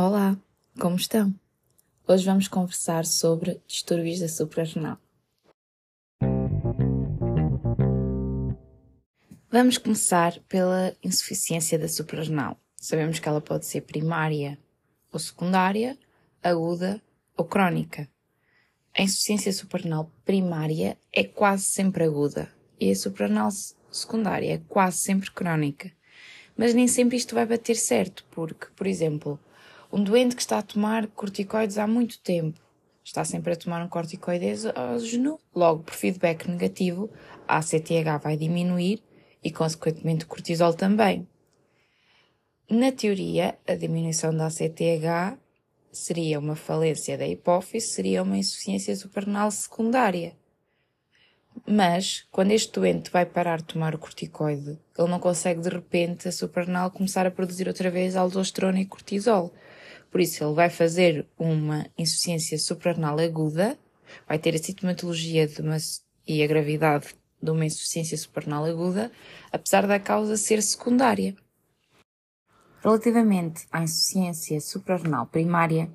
Olá, como estão? Hoje vamos conversar sobre distúrbios da suprarrenal. Vamos começar pela insuficiência da suprarrenal. Sabemos que ela pode ser primária ou secundária, aguda ou crónica. A insuficiência suprarrenal primária é quase sempre aguda e a suprarrenal secundária é quase sempre crónica. Mas nem sempre isto vai bater certo, porque, por exemplo, um doente que está a tomar corticoides há muito tempo, está sempre a tomar um corticoide exógeno, logo por feedback negativo, a ACTH vai diminuir e, consequentemente, o cortisol também. Na teoria, a diminuição da ACTH seria uma falência da hipófise, seria uma insuficiência suprarrenal secundária. Mas, quando este doente vai parar de tomar o corticoide, ele não consegue de repente a suprarrenal começar a produzir outra vez aldosterona e cortisol. Por isso, ele vai fazer uma insuficiência suprarrenal aguda, vai ter a sintomatologia de uma, e a gravidade de uma insuficiência suprarrenal aguda, apesar da causa ser secundária. Relativamente à insuficiência suprarrenal primária,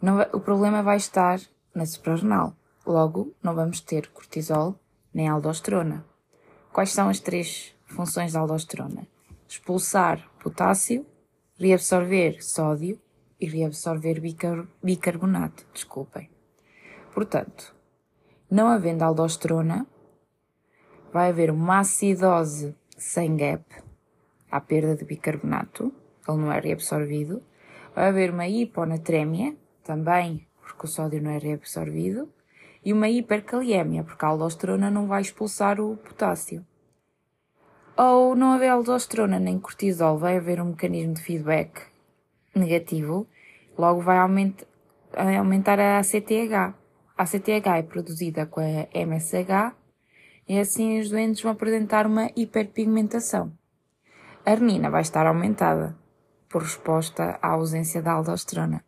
vai, o problema vai estar na suprarrenal. Logo, não vamos ter cortisol nem aldosterona. Quais são as três funções da aldosterona? Expulsar potássio, reabsorver sódio e reabsorver bicar bicarbonato. Desculpem. Portanto, não havendo aldosterona, vai haver uma acidose sem gap, à perda de bicarbonato, ele não é reabsorvido. Vai haver uma hiponatrémia, também porque o sódio não é reabsorvido. E uma hipercaliemia, porque a aldosterona não vai expulsar o potássio. Ou não haver aldosterona nem cortisol, vai haver um mecanismo de feedback negativo, logo vai aumentar a ACTH. A ACTH é produzida com a MSH e assim os doentes vão apresentar uma hiperpigmentação. A renina vai estar aumentada, por resposta à ausência da aldosterona.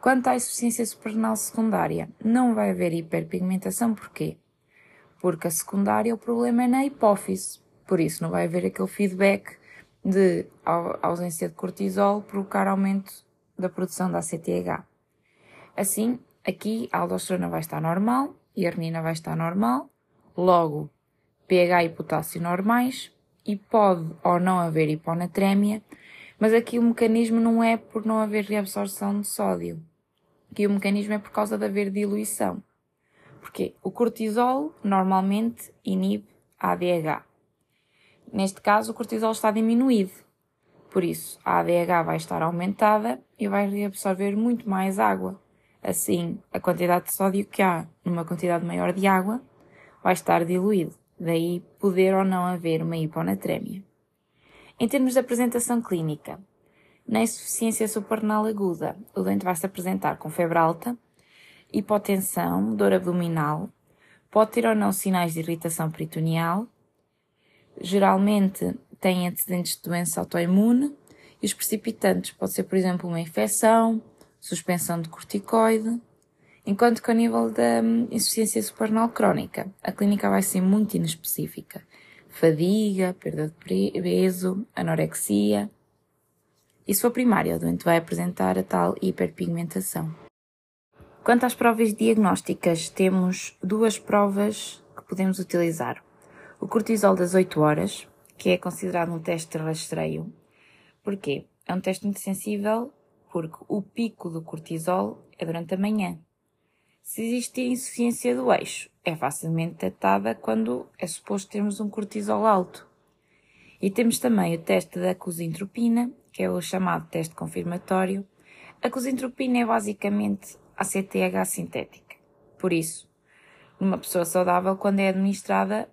Quanto à insuficiência suprarrenal secundária, não vai haver hiperpigmentação, porquê? Porque a secundária o problema é na hipófise, por isso não vai haver aquele feedback de ausência de cortisol provocar aumento da produção da ACTH. Assim, aqui a aldosterona vai estar normal e a renina vai estar normal, logo pH e potássio normais, e pode ou não haver hiponatrémia, mas aqui o mecanismo não é por não haver reabsorção de sódio. Aqui o mecanismo é por causa de haver diluição. Porque o cortisol normalmente inibe a ADH. Neste caso, o cortisol está diminuído. Por isso, a ADH vai estar aumentada e vai reabsorver muito mais água. Assim, a quantidade de sódio que há numa quantidade maior de água vai estar diluído daí poder ou não haver uma hiponatrémia. Em termos de apresentação clínica, na insuficiência suprarrenal aguda, o doente vai se apresentar com febre alta, hipotensão, dor abdominal, pode ter ou não sinais de irritação peritoneal, geralmente tem antecedentes de doença autoimune e os precipitantes pode ser, por exemplo, uma infecção, suspensão de corticoide, Enquanto que ao nível da hum, insuficiência suprarrenal crónica, a clínica vai ser muito inespecífica. Fadiga, perda de peso, anorexia. E se for primária, o doente vai apresentar a tal hiperpigmentação. Quanto às provas diagnósticas, temos duas provas que podemos utilizar. O cortisol das 8 horas, que é considerado um teste de rastreio. Porquê? É um teste muito sensível porque o pico do cortisol é durante a manhã. Se existir insuficiência do eixo, é facilmente detectada quando é suposto termos um cortisol alto. E temos também o teste da cosintropina, que é o chamado teste confirmatório. A cosintropina é basicamente a CTH sintética. Por isso, numa pessoa saudável, quando é administrada,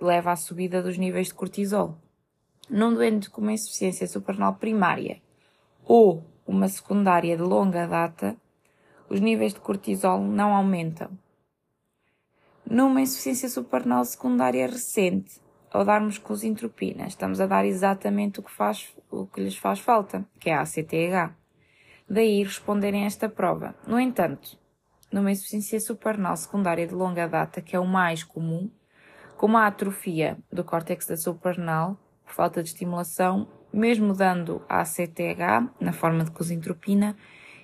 leva à subida dos níveis de cortisol. Num doente com uma insuficiência suprarrenal primária ou uma secundária de longa data, os níveis de cortisol não aumentam. Numa insuficiência suprarrenal secundária recente, ao darmos cosintropina, estamos a dar exatamente o que, faz, o que lhes faz falta, que é a ACTH. Daí responderem a esta prova. No entanto, numa insuficiência suprarrenal secundária de longa data, que é o mais comum, como a atrofia do córtex da suprarrenal, por falta de estimulação, mesmo dando a ACTH na forma de cosintropina,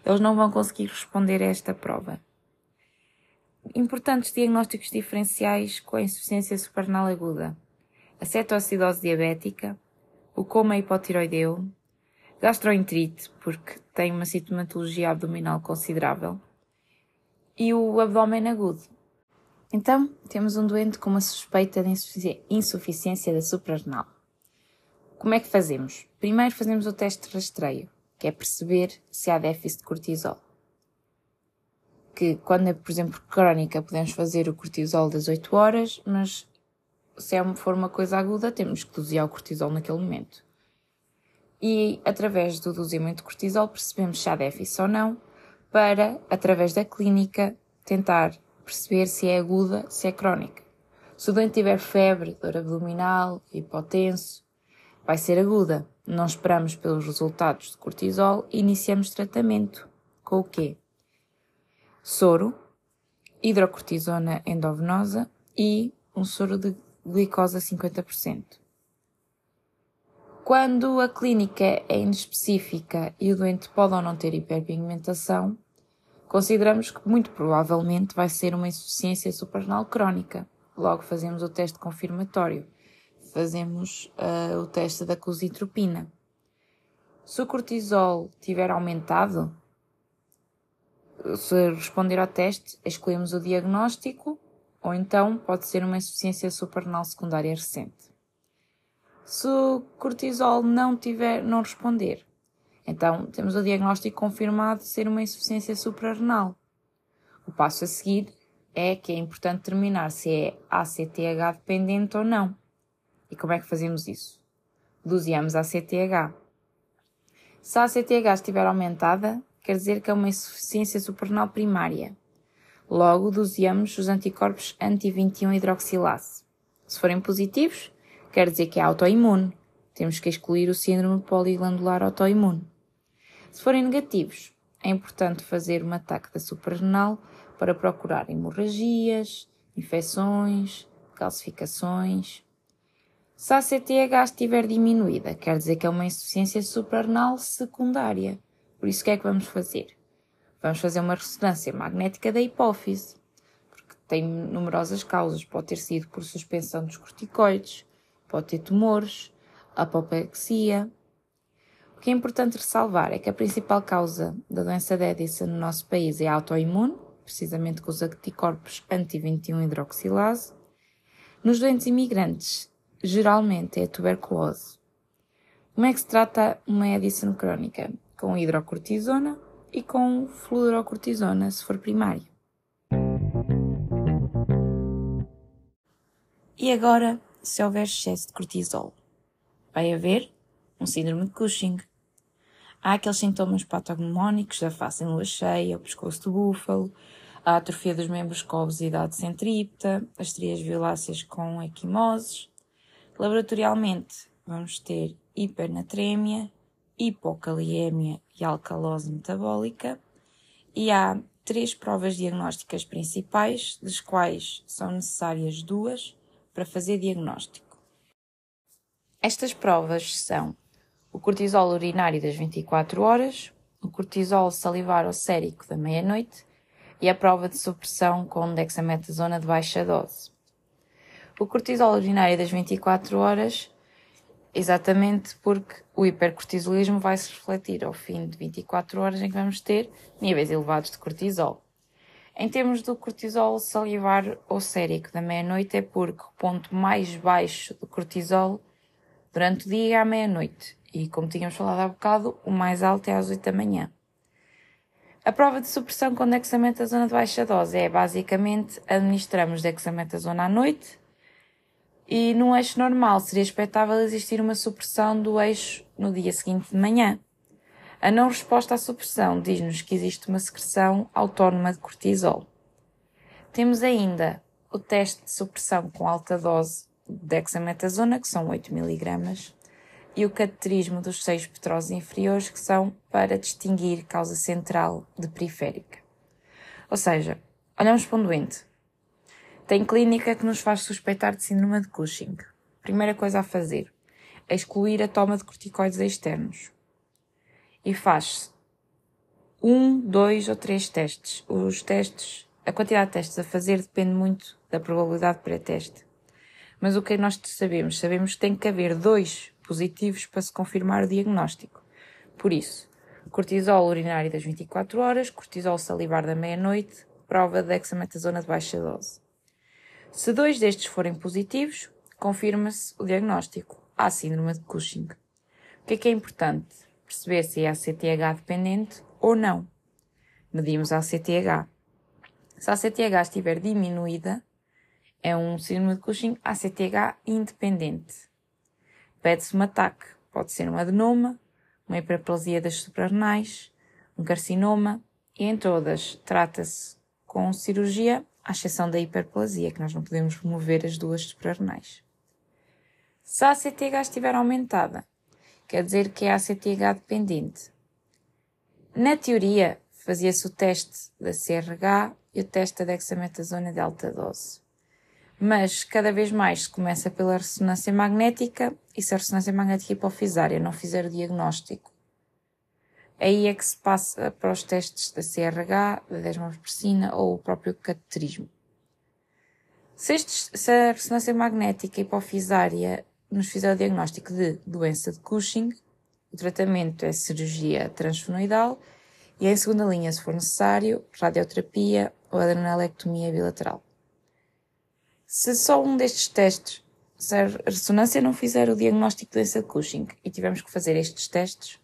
eles não vão conseguir responder a esta prova. Importantes diagnósticos diferenciais com a insuficiência suprarrenal aguda. A cetoacidose diabética, o coma hipotiroideu, gastroenterite, porque tem uma sintomatologia abdominal considerável, e o abdômen agudo. Então, temos um doente com uma suspeita de insuficiência da suprarrenal. Como é que fazemos? Primeiro fazemos o teste de rastreio, que é perceber se há déficit de cortisol. Que quando é, por exemplo, crónica, podemos fazer o cortisol das 8 horas, mas se é for uma coisa aguda, temos que dosear o cortisol naquele momento. E através do doseamento de cortisol percebemos se há déficit ou não, para, através da clínica, tentar perceber se é aguda, se é crónica. Se o doente tiver febre, dor abdominal, hipotenso, vai ser aguda. Não esperamos pelos resultados de cortisol e iniciamos tratamento. Com o quê? Soro, hidrocortisona endovenosa e um soro de glicose a 50%. Quando a clínica é inespecífica e o doente pode ou não ter hiperpigmentação, consideramos que muito provavelmente vai ser uma insuficiência suprarrenal crónica. Logo fazemos o teste confirmatório fazemos uh, o teste da cositropina. Se o cortisol tiver aumentado, se responder ao teste, escolhemos o diagnóstico ou então pode ser uma insuficiência suprarrenal secundária recente. Se o cortisol não tiver, não responder, então temos o diagnóstico confirmado de ser uma insuficiência suprarrenal. O passo a seguir é que é importante determinar se é ACTH dependente ou não. E como é que fazemos isso? Doseamos a CTH. Se a CTH estiver aumentada, quer dizer que é uma insuficiência suprarrenal primária. Logo, doseamos os anticorpos anti-21 hidroxilase. Se forem positivos, quer dizer que é autoimune. Temos que excluir o síndrome poliglandular autoimune. Se forem negativos, é importante fazer um ataque da suprarrenal para procurar hemorragias, infecções, calcificações. Se a CTH estiver diminuída, quer dizer que é uma insuficiência suprarrenal secundária. Por isso, o que é que vamos fazer? Vamos fazer uma ressonância magnética da hipófise, porque tem numerosas causas. Pode ter sido por suspensão dos corticoides, pode ter tumores, apoplexia. O que é importante ressalvar é que a principal causa da doença de Edison no nosso país é autoimune, precisamente com os anticorpos anti-21 hidroxilase. Nos doentes imigrantes, geralmente é a tuberculose. Como é que se trata uma edição crónica? Com hidrocortisona e com fluorocortisona, se for primário. E agora, se houver excesso de cortisol? Vai haver um síndrome de Cushing. Há aqueles sintomas patognomónicos da face em lua cheia, o pescoço do búfalo, a atrofia dos membros com obesidade centrípeta, as trias violáceas com equimoses, Laboratorialmente, vamos ter hipernatremia, hipocaliemia e alcalose metabólica, e há três provas diagnósticas principais, das quais são necessárias duas para fazer diagnóstico. Estas provas são o cortisol urinário das 24 horas, o cortisol salivar ou sérico da meia-noite e a prova de supressão com dexametasona de baixa dose. O cortisol urinário das 24 horas, exatamente porque o hipercortisolismo vai se refletir ao fim de 24 horas em que vamos ter níveis elevados de cortisol. Em termos do cortisol salivar ou sérico da meia-noite, é porque o ponto mais baixo do cortisol durante o dia é à meia-noite. E como tínhamos falado há bocado, o mais alto é às 8 da manhã. A prova de supressão com dexametasona de baixa dose é basicamente administramos dexametasona à noite, e num eixo normal seria expectável existir uma supressão do eixo no dia seguinte de manhã. A não resposta à supressão diz-nos que existe uma secreção autónoma de cortisol. Temos ainda o teste de supressão com alta dose de dexametasona, que são 8 mg, e o cateterismo dos seis petroses inferiores, que são para distinguir causa central de periférica. Ou seja, olhamos para um doente, tem clínica que nos faz suspeitar de síndrome de Cushing. Primeira coisa a fazer. excluir a toma de corticoides externos. E faz um, dois ou três testes. Os testes, a quantidade de testes a fazer depende muito da probabilidade pré-teste. Mas o que nós sabemos? Sabemos que tem que haver dois positivos para se confirmar o diagnóstico. Por isso, cortisol urinário das 24 horas, cortisol salivar da meia-noite, prova de dexametasona de baixa dose. Se dois destes forem positivos, confirma-se o diagnóstico. Há síndrome de Cushing. O que é que é importante? Perceber se é ACTH dependente ou não. Medimos a ACTH. Se a ACTH estiver diminuída, é um síndrome de Cushing ACTH independente. Pede-se um ataque. Pode ser um adenoma, uma hiperplasia das suprarrenais, um carcinoma, e em todas trata-se com cirurgia, à exceção da hiperplasia, que nós não podemos remover as duas suprarrenais. Se a ACTH estiver aumentada, quer dizer que é ACTH dependente. Na teoria, fazia-se o teste da CRH e o teste da dexametasona de alta dose. Mas cada vez mais se começa pela ressonância magnética e se a ressonância magnética hipofisária não fizer o diagnóstico, aí é que se passa para os testes da CRH, da desmopressina ou o próprio cateterismo. Se, estes, se a ressonância magnética hipofisária nos fizer o diagnóstico de doença de Cushing, o tratamento é cirurgia transfenoidal e, em segunda linha, se for necessário, radioterapia ou adrenalectomia bilateral. Se só um destes testes, se a ressonância não fizer o diagnóstico de doença de Cushing e tivermos que fazer estes testes,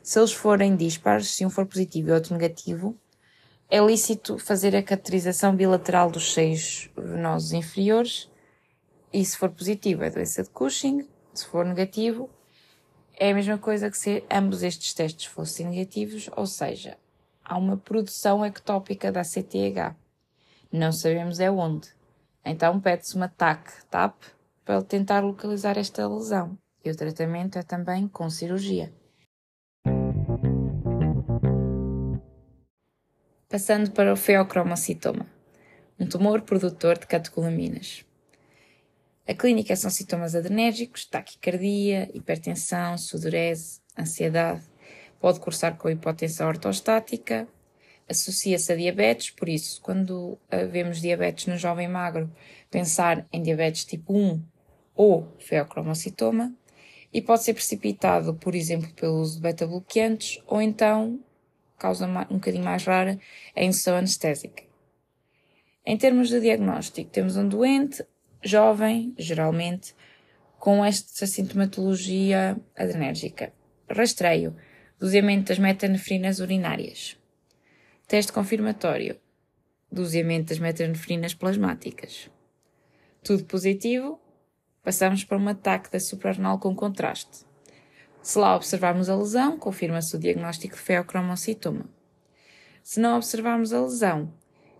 se eles forem dispares, se um for positivo e outro negativo, é lícito fazer a cateterização bilateral dos seios venosos inferiores e se for positivo é doença de Cushing, se for negativo é a mesma coisa que se ambos estes testes fossem negativos, ou seja, há uma produção ectópica da CTH. Não sabemos é onde. Então pede-se uma TAC, TAP, para tentar localizar esta lesão. E o tratamento é também com cirurgia. Passando para o feocromocitoma, um tumor produtor de catecolaminas. A clínica são sintomas adrenérgicos, taquicardia, hipertensão, sudorese, ansiedade. Pode cursar com hipotensão ortostática. Associa-se a diabetes, por isso, quando vemos diabetes no jovem magro, pensar em diabetes tipo 1 ou feocromocitoma. E pode ser precipitado, por exemplo, pelo uso de beta-bloqueantes ou então, causa um bocadinho mais rara, a indução anestésica. Em termos de diagnóstico, temos um doente jovem, geralmente, com esta sintomatologia adrenérgica. Rastreio, doseamento das metanefrinas urinárias. Teste confirmatório, doseamento das metanefrinas plasmáticas. Tudo positivo, passamos para um ataque da suprarrenal com contraste. Se lá observarmos a lesão, confirma-se o diagnóstico de feocromocitoma. Se não observarmos a lesão,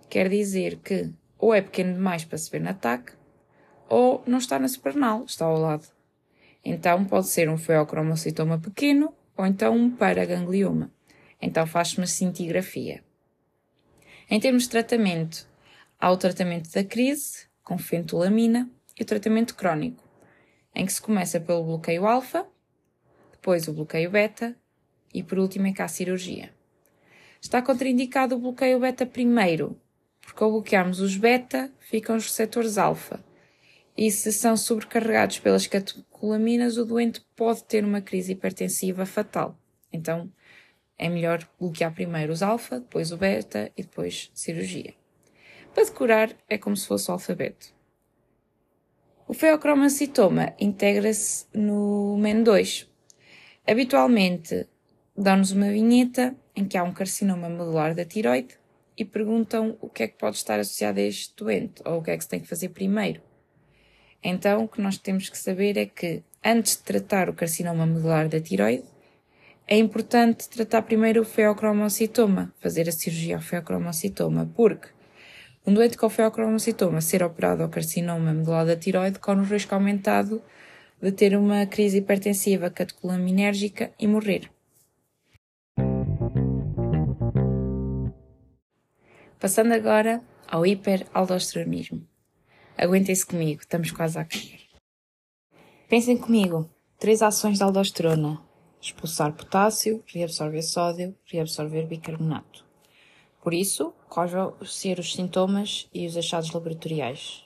quer dizer que ou é pequeno demais para se ver no ataque, ou não está na suprarrenal, está ao lado. Então pode ser um feocromocitoma pequeno ou então um paraganglioma. Então faz-se uma cintigrafia. Em termos de tratamento, há o tratamento da crise, com fentolamina, e o tratamento crónico, em que se começa pelo bloqueio alfa, depois o bloqueio beta e por último é cá a cirurgia. Está contraindicado o bloqueio beta primeiro, porque ao bloquearmos os beta, ficam os receptores alfa, e se são sobrecarregados pelas catecolaminas, o doente pode ter uma crise hipertensiva fatal. Então, é melhor bloquear primeiro os alfa, depois o beta e depois cirurgia. Para decorar, é como se fosse o alfabeto. O feocromocitoma integra-se no MEN2. Habitualmente, dão-nos uma vinheta em que há um carcinoma medular da tiroide e perguntam o que é que pode estar associado a este doente ou o que é que se tem que fazer primeiro. Então, o que nós temos que saber é que, antes de tratar o carcinoma medular da tiroide, é importante tratar primeiro o feocromocitoma, fazer a cirurgia ao feocromocitoma, porque um doente com feocromocitoma ser operado ao carcinoma medular da tiroide corre o risco aumentado de ter uma crise hipertensiva catecolaminérgica e morrer. Passando agora ao hiperaldosteronismo. Aguentem-se comigo, estamos quase a acabar. Pensem comigo, Três ações da aldosterona: expulsar potássio, reabsorver sódio, reabsorver bicarbonato. Por isso, quais vão ser os sintomas e os achados laboratoriais?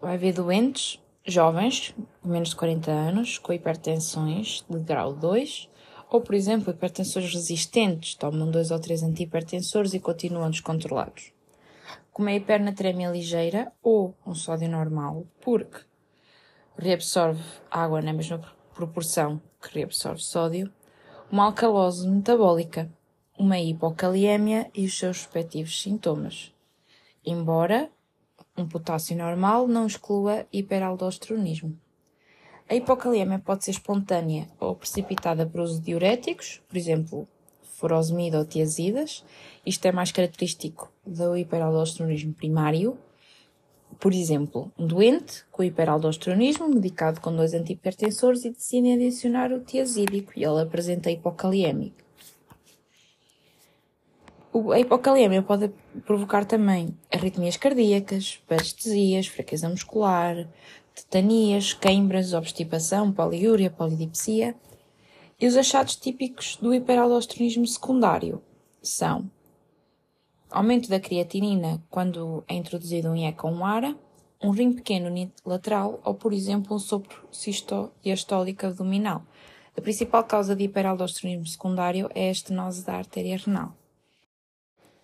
Vai haver doentes, jovens, menos de 40 anos, com hipertensões de grau 2, ou, por exemplo, hipertensores resistentes, tomam dois ou três antihipertensores e continuam descontrolados. Com uma hipernatremia ligeira ou um sódio normal, porque reabsorve água na mesma proporção que reabsorve sódio, uma alcalose metabólica, uma hipocaliemia e os seus respectivos sintomas. Embora um potássio normal não exclua hiperaldosteronismo. A hipocaliemia pode ser espontânea ou precipitada por uso de diuréticos, por exemplo, furosemida ou tiazidas. Isto é mais característico do hiperaldosteronismo primário. Por exemplo, um doente com hiperaldosteronismo, medicado com dois antihipertensores e decide adicionar o tiazídico e ele apresenta hipocaliémico. A hipocalêmia pode provocar também arritmias cardíacas, parestesias, fraqueza muscular, tetanias, queimbras, obstipação, poliúria, polidipsia. E os achados típicos do hiperaldosteronismo secundário são aumento da creatinina quando é introduzido um IE com ARA, um rim pequeno unilateral ou, por exemplo, um sopro diastólico abdominal. A principal causa de hiperaldosteronismo secundário é a estenose da artéria renal.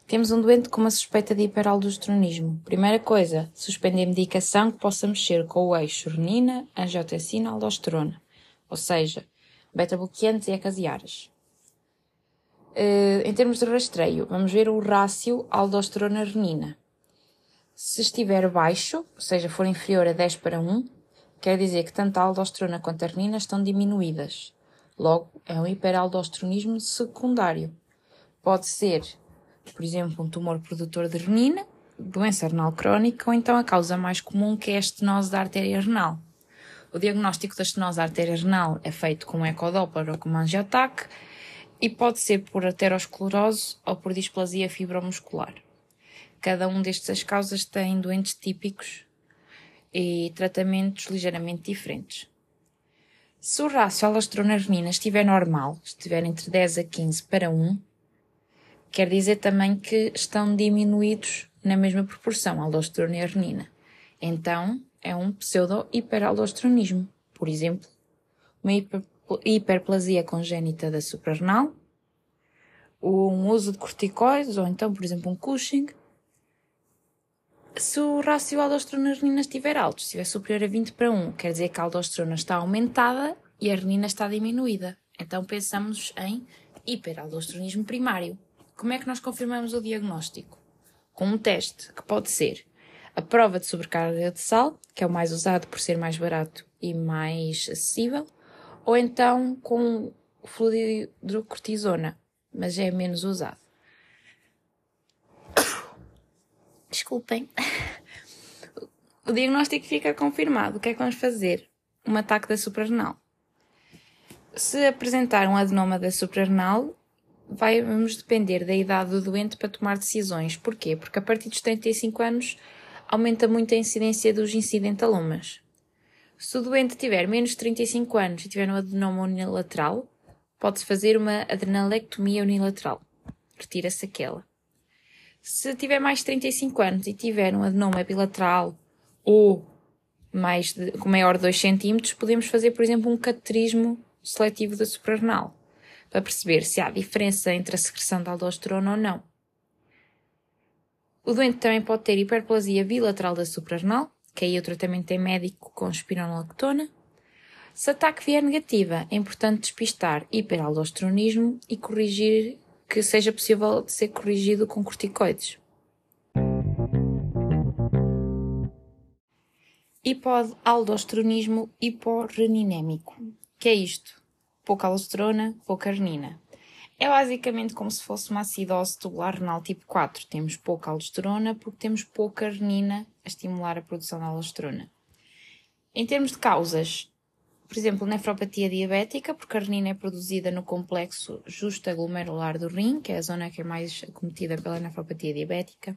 Temos um doente com uma suspeita de hiperaldosteronismo. Primeira coisa, suspender medicação que possa mexer com o eixo renina, angiotensina, aldosterona, ou seja, beta-bloqueantes e acasiaras. Uh, em termos de rastreio, vamos ver o rácio aldosterona-renina. Se estiver baixo, ou seja, for inferior a 10 para 1, quer dizer que tanto a aldosterona quanto a renina estão diminuídas. Logo, é um hiperaldosteronismo secundário. Pode ser por exemplo, um tumor produtor de renina, doença renal crónica ou então a causa mais comum que é a estenose da artéria renal. O diagnóstico da estenose da artéria renal é feito com um ecodoppler ou com uma angiotac e pode ser por aterosclerose ou por displasia fibromuscular. Cada um destas causas tem doentes típicos e tratamentos ligeiramente diferentes. Se o rácio aldosterona-renina estiver normal, estiver entre 10 a 15 para 1, Quer dizer também que estão diminuídos na mesma proporção a aldosterona e renina. Então, é um pseudo-hiperaldosteronismo. Por exemplo, uma hiperplasia congénita da suprarrenal, um uso de corticoides, ou então, por exemplo, um Cushing. Se o rácio aldosterona-renina estiver alto, estiver superior a 20 para 1, quer dizer que a aldosterona está aumentada e a renina está diminuída. Então pensamos em hiperaldosteronismo primário. Como é que nós confirmamos o diagnóstico? Com um teste, que pode ser a prova de sobrecarga de sal, que é o mais usado por ser mais barato e mais acessível, ou então com o fluido de cortisona, mas é menos usado. Desculpem. O diagnóstico fica confirmado. O que é que vamos fazer? Um ataque da suprarrenal. Se apresentar um adenoma da suprarrenal, vai, vamos depender da idade do doente para tomar decisões. Porquê? Porque a partir dos 35 anos aumenta muito a incidência dos incidentalomas. Se o doente tiver menos de 35 anos e tiver um adenoma unilateral, pode-se fazer uma adrenalectomia unilateral. Retira-se aquela. Se tiver mais de 35 anos e tiver um adenoma bilateral ou mais de, com maior de 2 cm, podemos fazer, por exemplo, um cateterismo seletivo da suprarrenal para perceber se há diferença entre a secreção de aldosterona ou não. O doente também pode ter hiperplasia bilateral da suprarrenal, que aí o tratamento é médico com espironolactona. Se a ataque vier negativa, é importante despistar hiperaldosteronismo e corrigir que seja possível de ser corrigido com corticoides. Hipoaldosteronismo hiporreninémico. Que é isto? pouca aldosterona, pouca renina. É basicamente como se fosse uma acidose tubular renal tipo 4. Temos pouca aldosterona porque temos pouca renina a estimular a produção da aldosterona. Em termos de causas, por exemplo, nefropatia diabética, porque a renina é produzida no complexo justo-aglomerular do rim, que é a zona que é mais acometida pela nefropatia diabética.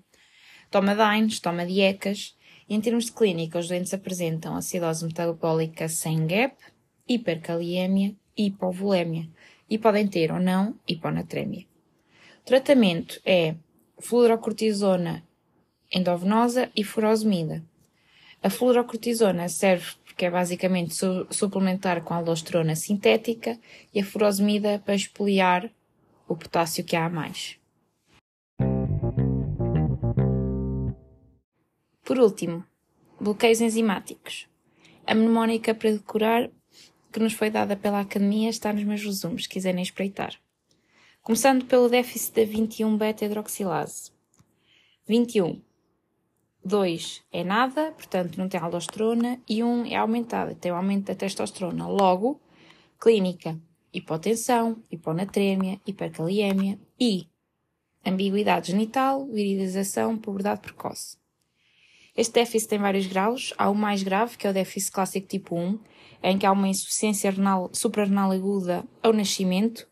Toma DINES, toma diecas. Em termos de clínica, os doentes apresentam acidose metabólica sem GAP, hipercaliemia e hipovolemia e podem ter ou não hiponatrémia. O tratamento é fluorocortisona endovenosa e furosemida. A fluorocortisona serve porque é basicamente su suplementar com aldosterona sintética e a furosemida para expoliar o potássio que há a mais. Por último, bloqueios enzimáticos. A mnemónica para decorar que nos foi dada pela Academia está nos meus resumos, se quiserem espreitar. Começando pelo déficit da 21 beta-hidroxilase. 21. 2 é nada, portanto não tem aldosterona, e 1 é aumentada, tem o um aumento da testosterona. Logo, clínica, hipotensão, hiponatrémia, hipercaliemia e ambiguidade genital, virilização, puberdade precoce. Este déficit tem vários graus. Há o mais grave, que é o déficit clássico tipo 1, em que há uma insuficiência renal, suprarrenal aguda ao nascimento.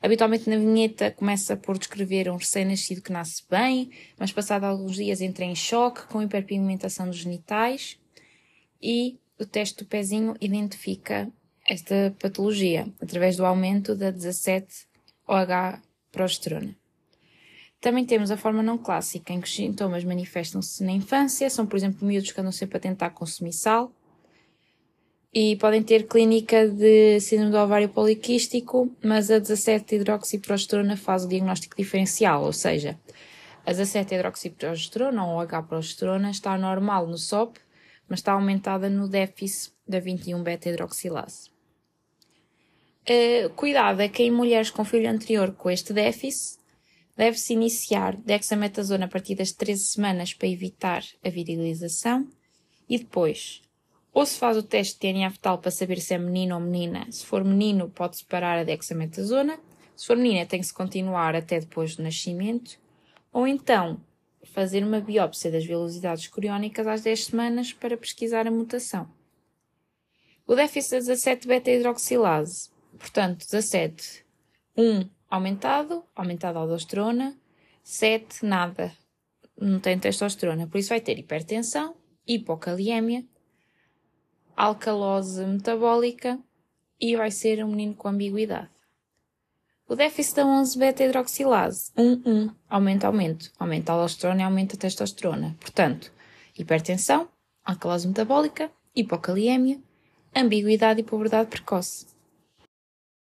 Habitualmente na vinheta começa por descrever um recém-nascido que nasce bem, mas passado alguns dias entra em choque com hiperpigmentação dos genitais e o teste do pezinho identifica esta patologia através do aumento da 17-OH progesterona. Também temos a forma não clássica, em que os sintomas manifestam-se na infância, são, por exemplo, miúdos que andam sempre a tentar consumir sal, e podem ter clínica de síndrome do ovário poliquístico, mas a 17-hidroxiprogesterona faz o diagnóstico diferencial, ou seja, a 17-hidroxiprogesterona ou H-progesterona está normal no SOP, mas está aumentada no déficit da 21-beta-hidroxilase. Uh, cuidado é que em mulheres com filho anterior com este déficit, Deve-se iniciar dexametasona a partir das 13 semanas para evitar a virilização e depois ou se faz o teste de DNA fetal para saber se é menino ou menina. Se for menino, pode-se parar a dexametasona. Se for menina, tem que se continuar até depois do nascimento. Ou então, fazer uma biópsia das velocidades coriónicas às 10 semanas para pesquisar a mutação. O déficit da 17 beta-hidroxilase, portanto, 17, 1 aumentado, aumentada a aldosterona, 7, nada, não tem testosterona. Por isso vai ter hipertensão, hipocaliemia, alcalose metabólica e vai ser um menino com ambiguidade. O déficit da 11 beta-hidroxilase, 1, 1, aumenta, aumento, aumenta a aldosterona e aumenta a testosterona. Portanto, hipertensão, alcalose metabólica, hipocaliemia, ambiguidade e puberdade precoce.